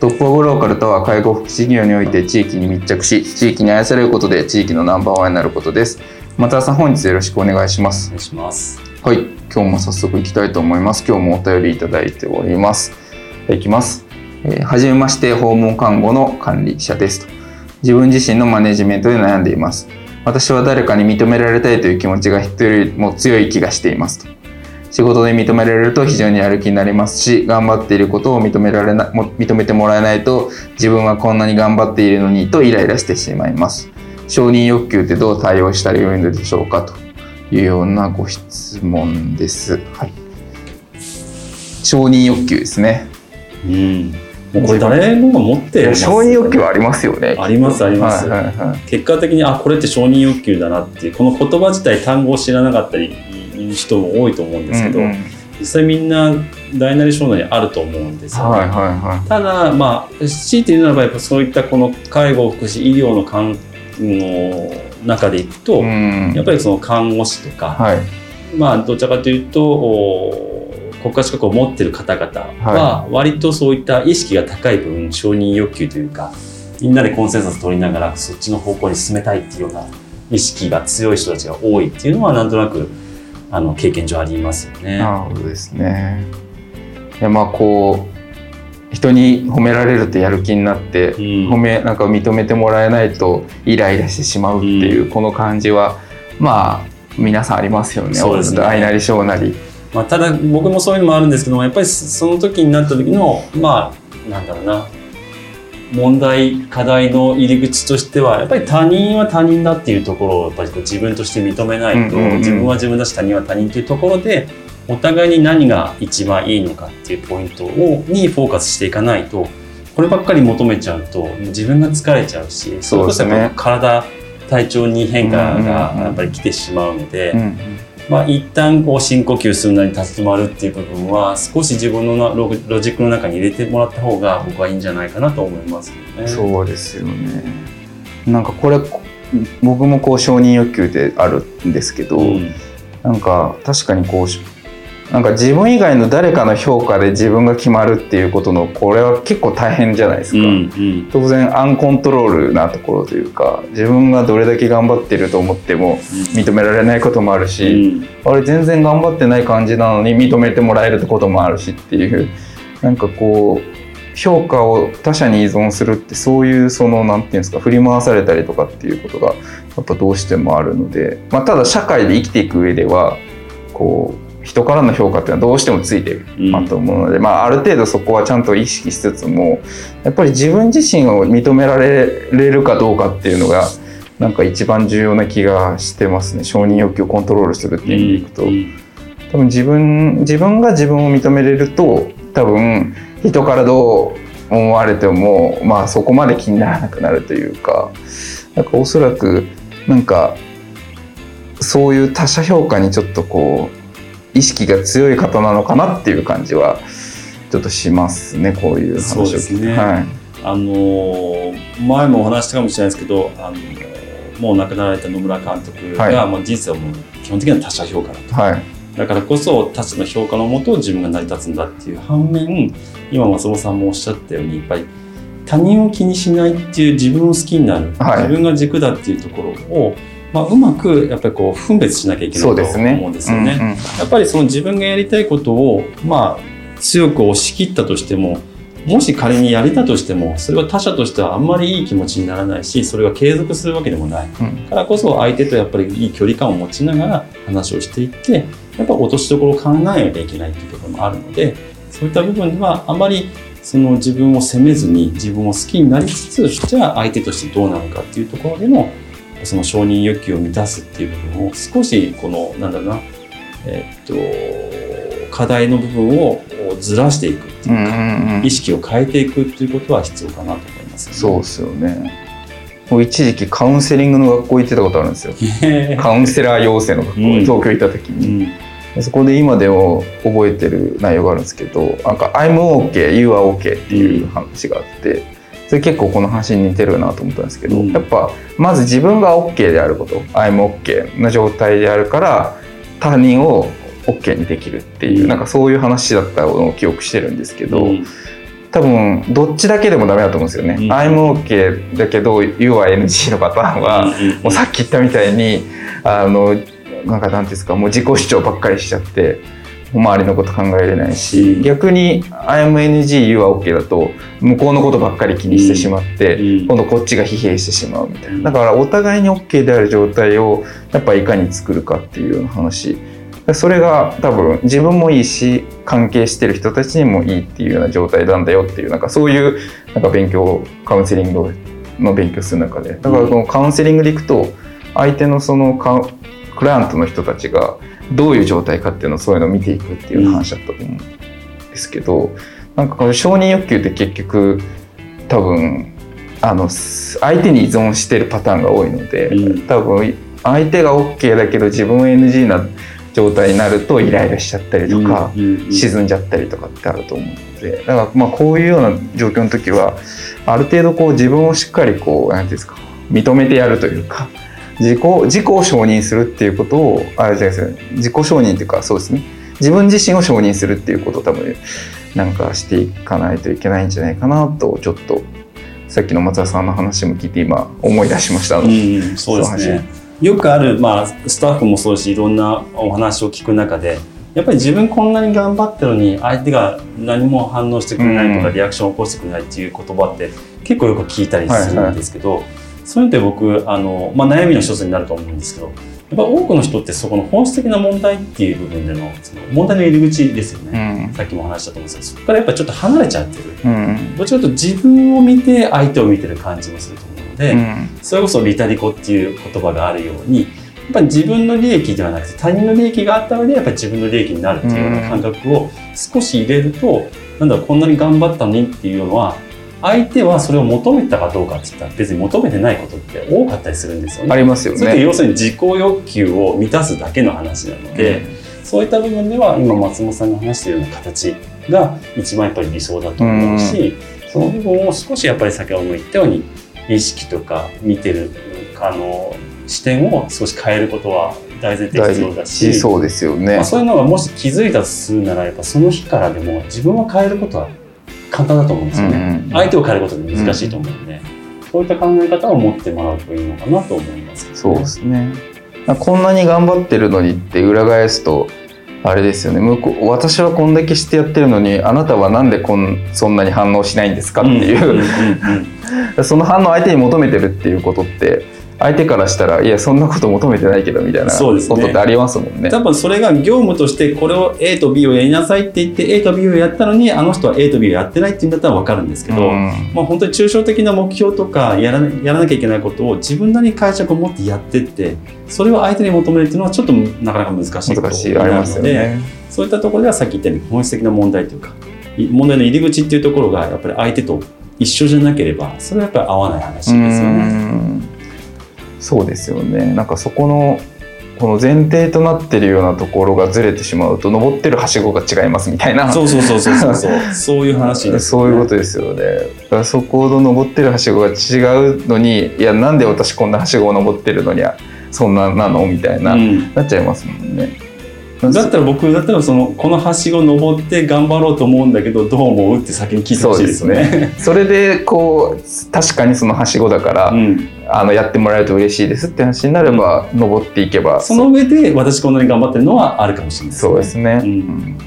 トップオブローカルとは介護福祉業において地域に密着し地域に愛されることで地域のナンバーワンになることです。松田さん本日よろしくお願いします。お願いします。はい。今日も早速いきたいと思います。今日もお便りいただいております。いきます、えー、はじめまして訪問看護の管理者ですと。自分自身のマネジメントで悩んでいます。私は誰かに認められたいという気持ちが人よりも強い気がしていますと仕事で認められると非常にやる気になりますし頑張っていることを認められな認めてもらえないと自分はこんなに頑張っているのにとイライラしてしまいます承認欲求ってどう対応したらよいのでしょうかというようなご質問です。はい、承認欲求ですね。うん。もうこれ誰もが持ってる、承認欲求はありますよね。ありますあります、はいはいはい。結果的にあこれって承認欲求だなっていうこの言葉自体単語を知らなかったり人も多いと思うんですけど、うんうん、実際みんな大なり小なりあると思うんですよね。はいはいはい、ただまあ強いて言うならばやっぱそういったこの介護福祉医療の関の中でいくと、やっぱりその看護師とか、はい、まあどちらかというと国家資格を持ってる方々は割とそういった意識が高い分承認欲求というかみんなでコンセンサス取りながらそっちの方向に進めたいっていうような意識が強い人たちが多いっていうのはなんとなくあの経験上ありますよね。なるほどですね。いやまあこう人に褒められるとやる気になって、うん、褒めなんか認めてもらえないとイライラしてしまうっていう、うん、この感じはまあ皆さんありますよねそうですね愛なり小なり。まあ、ただ僕もそういうのもあるんですけどもやっぱりその時になった時のまあなんだろうな問題課題の入り口としてはやっぱり他人は他人だっていうところをやっぱり自分として認めないと、自分は自分だし他人は他人というところでお互いに何が一番いいのかっていうポイントをにフォーカスしていかないとこればっかり求めちゃうと自分が疲れちゃうしそれこそ体体調に変化がやっぱり来てしまうので。うんうんまあ、一旦こう深呼吸するなり立ち止まるっていう部分は少し自分のロロジックの中に入れてもらった方が僕はいいんじゃないかなと思いますね。そうですよねなんかこれ僕もこう承認欲求であるんですけど、うん、なんか確かにこうなんか自分以外の誰かの評価で自分が決まるっていうことのこれは結構大変じゃないですか、うんうん、当然アンコントロールなところというか自分がどれだけ頑張ってると思っても認められないこともあるし、うん、あれ全然頑張ってない感じなのに認めてもらえることもあるしっていうなんかこう評価を他者に依存するってそういうその何て言うんですか振り回されたりとかっていうことがやっぱどうしてもあるので、まあ、ただ社会で生きていく上ではこう人からの評価っていうのはどうしてもついてる、まあ、と思うので、まあ、ある程度そこはちゃんと意識しつつもやっぱり自分自身を認められるかどうかっていうのがなんか一番重要な気がしてますね。承認欲求をコントロールするっていう意味でいくと、多分自分自分が自分を認めれると多分人からどう思われてもまあそこまで気にならなくなるというかなんかおそらくなんかそういう他者評価にちょっとこう意識が強い方なのかなっていう感じはちょっとしますねこういう話を聞いて。ね、はい、あの前もお話したかもしれないですけどあのもう亡くなられた野村監督が、はい、まあ、人生はもう基本的には他者評価だと、はい、だからこそ他者の評価のもと自分が成り立つんだっていう反面今松本さんもおっしゃったようにやっぱり他人を気にしないっていう自分を好きになる、はい、自分が軸だっていうところをまあ、うまくやっぱりこう分別しなきゃいけないと思うんですよね。ねうんうん、やっぱりその自分がやりたいことを、まあ、強く押し切ったとしてももし仮にやれたとしてもそれは他者としてはあんまりいい気持ちにならないしそれが継続するわけでもない、うん、からこそ相手とやっぱりいい距離感を持ちながら話をしていってやっぱ落としどころを考えなきゃいけないっていうところもあるのでそういった部分ではあまりその自分を責めずに自分を好きになりつつじゃあ相手としてどうなのかっていうところでのその承認欲求を満たすっていう部分を少しこのなんだろうなえー、っと課題の部分をずらしていくっていうか、うんうん、意識を変えていくっていうことは必要かなと思います、ね、そうですよね。もう一時期カウンセリングの学校行ってたことあるんですよ。カウンセラー養成の学校、うん、東京行った時に、うん。そこで今でも覚えてる内容があるんですけどなんか「I'm OK you are OK」っていう話があってそれ結構この話に似てるなと思ったんですけど、うん、やっぱまず自分が OK であること「I'm OK」の状態であるから他人を OK にできるっていう、うん、なんかそういう話だったのを記憶してるんですけど、うん、多分どっちだけでもダメだと思うんですよね。うん、I'm OK だけど You は NG のパターンは、もうさっき言ったみたいにあのなんかなんですかもう自己主張ばっかりしちゃって周りのこと考えれないし逆に IMNG You は OK だと向こうのことばっかり気にしてしまって、今度こっちが疲弊してしまうみたいな。だからお互いに OK である状態をやっぱいかに作るかっていうような話。それが多分自分もいいし関係してる人たちにもいいっていうような状態なんだよっていうなんかそういうなんか勉強カウンセリングの勉強する中で。だからこのカウンセリングでいくと相手のそのクライアントの人たちがどういう状態かっていうのをそういうのを見ていくっていう話だったと思うんですけど、なんかこの承認欲求って結局多分あの相手に依存してるパターンが多いので、うん、多分相手が OK だけど自分 NG な状態になるとイライラしちゃったりとか、沈んじゃったりとかってあると思うので。だからまあこういうような状況の時はある程度こう自分をしっかりこう何ていうんですか認めてやるというか自己自己を承認するっていうことをあれですね自己承認っていうかそうですね。自分自身を承認するっていうことを多分なんかしていかないといけないんじゃないかなとちょっとさっきの松田さんの話も聞いて今思い出しました。うん、そうですね。よくある、まあ、スタッフもそうしいろんなお話を聞く中でやっぱり自分こんなに頑張ってるのに相手が何も反応してくれないとか、リアクションを起こしてくれないっていう言葉って結構よく聞いたりするんですけど、はいはいそういうのって僕あの、まあ、悩みの一つになると思うんですけどやっぱ多くの人ってそこの本質的な問題っていう部分でのその問題の入り口ですよね、うん、さっきも話したと思うんですけどそこからやっぱちょっと離れちゃってる、うん、どっちかというと自分を見て相手を見てる感じもすると思うので、うん、それこそリタリコっていう言葉があるようにやっぱり自分の利益ではなくて他人の利益があった上でやっぱり自分の利益になるっていうような感覚を少し入れると、なんだこんなに頑張ったのにっていうのは相手はそれを求めたかどうかって言ったら別に求めてないことって多かったりするんですよね。ありますよね。それって要するに自己欲求を満たすだけの話なので、うん、そういった部分では今松本さんが話しているような形が一番やっぱり理想だと思うし、うん、その部分を少しやっぱり先ほども言ったように意識とか見てるあの視点を少し変えることは大前提必要だしそうですよね、まあ、そういうのがもし気づいたとするならやっぱその日からでも自分を変えることは簡単だと思うんですよね、相手を変えることで難しいと思うので、うん、そういった考え方を持ってもらうといいのかなと思います、ね、そうですね。こんなに頑張ってるのにって裏返すとあれですよね。向こう私はこんだけしてやってるのにあなたはなんでこんそんなに反応しないんですかっていう。その反応相手に求めてるっていうことって相手からしたらいやそんなこと求めてないけどみたいなことってありますもんね、ね、多分それが業務としてこれを A と B をやりなさいって言って A と B をやったのにあの人は A と B をやってないって言うんだったら分かるんですけど、うん、まあ、本当に抽象的な目標とかやらやらなきゃいけないことを自分なりに解釈を持ってやってってそれを相手に求めるっていうのはちょっとなかなか難しい難しいありますよね。そういったところではさっき言ったように本質的な問題というか問題の入り口っていうところがやっぱり相手と一緒じゃなければそれはやっぱり合わない話ですよね。そうですよね。なんかそこのこの前提となってるようなところがずれてしまうと登ってるはしごが違いますみたいな。そうそうそうそうそう。そういう話です、ね、そういうことですよね。だからそこの登ってるはしごが違うのにいやなんで私こんなはしごを登ってるのにそんななのみたいな、うん、なっちゃいますもんね。だったら僕だったらそのこのはしご登って頑張ろうと思うんだけどどう思うって先に聞いてほしいですね。それでこう確かにそのはしごだから、うん、あのやってもらえると嬉しいですって話になれば、うん、登っていけばその上で私こんなに頑張ってるのはあるかもしれないですね。そうですね、うん、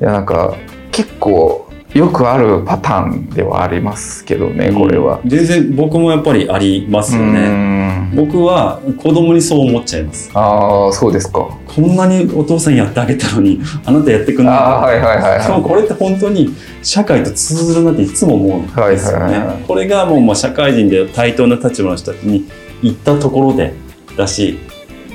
いやなんか結構よくあるパターンではありますけどねこれは。全然僕もやっぱりありますよね。僕は子供にそう思っちゃいます。ああそうですか。こんなにお父さんやってあげたのにあなたやってくんないはいはいはい、はい、しかもこれって本当に社会と通ずるなっていつも思うんですよね。はいはいはい、これがもうまあ社会人で対等な立場の人たちに行ったところでだし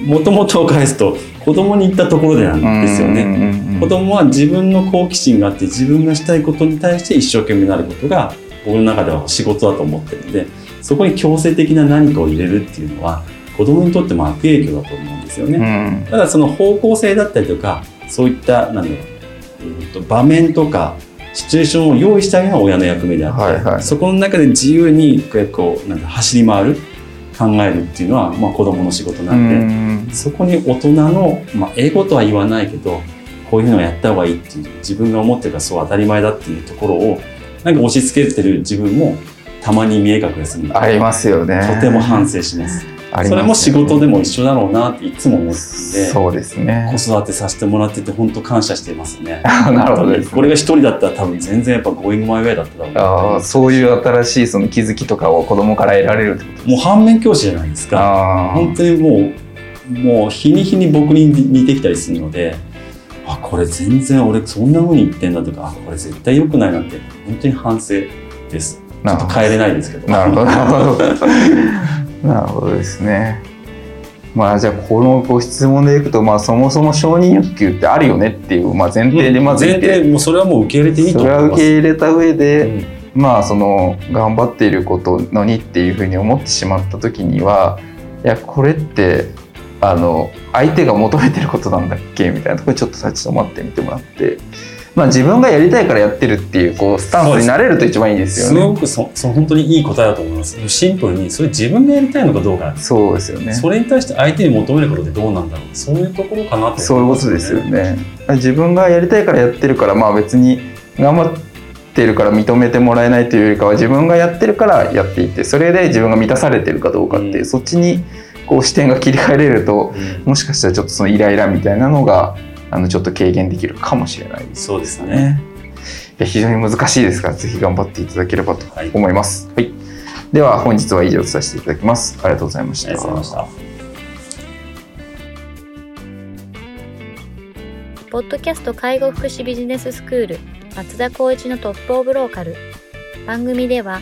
もともとを返すと子供に行ったところでなんですよね。子供は自分の好奇心があって自分がしたいことに対して一生懸命なることが僕の中では仕事だと思ってるんでそこに強制的な何かを入れるっていうのは子供にとっても悪影響だと思うんですよね。ただその方向性だったりとかそういったなんだろう、えー、と場面とかシチュエーションを用意してあげるのが親の役目であって、はいはい、そこの中で自由にこうなんか走り回る考えるっていうのは、まあ、子供の仕事なんでそこに大人の、まあ、エゴとは言わないけどこういうのをやった方がいいっていう自分が思ってるからそう当たり前だっていうところをなんか押し付けてる自分もたまに見え隠れする。ありますよね。とても反省します。ね、それも仕事でも一緒だろうなっていつも思っててそうですね。子育てさせてもらってて本当感謝してますね。なるほど、ね、これが一人だったら多分全然やっぱゴーイングマイウェイだっただろうあそういう新しいその気づきとかを子供から得られるってこともう反面教師じゃないですか。本当にもうもう日に日に僕に似てきたりするのであこれ全然俺そんなふうに言ってんだとかこれ絶対良くないなって本当に反省です。ちょっと変えれないですけど。なるほど。なるほどなるほどですね。まあじゃあこのご質問でいくと、まあ、そもそも承認欲求ってあるよねっていう、まあ、前提でまず前提もうそれはもう受け入れていいと思います。それは受け入れた上で、うん、まあその頑張っていることのにっていうふうに思ってしまった時にはいやこれってあの相手が求めてることなんだっけ？みたいなところにちょっと立ち止まってみてもらってまあ、自分がやりたいからやってるっていうこうスタンスになれると一番いいですよね。すごくそそ本当にいい答えだと思います。シンプルにそれ自分がやりたいのかどうか。そうですよね。それに対して相手に求めることってどうなんだろう。そういうところかなって、ね、そういうことですよね。自分がやりたいからやってるからまあ別に頑張ってるから認めてもらえないというよりかは自分がやってるからやっていてそれで自分が満たされてるかどうかっていう、うん、そっちにこう視点が切り替えれると、うん、もしかしたらちょっとそのイライラみたいなのがあのちょっと軽減できるかもしれないそうですね。非常に難しいですが、ぜひ頑張っていただければと思います。はい、はい、では、本日は以上とさせていただきます。ありがとうございました。ありがとうございました。ポッドキャスト介護福祉ビジネススクール松田光一のトップオブローカル番組では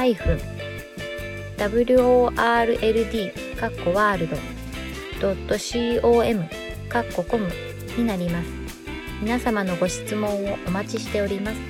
world かっこワールド .com かっこコムになります。皆様のご質問をお待ちしております。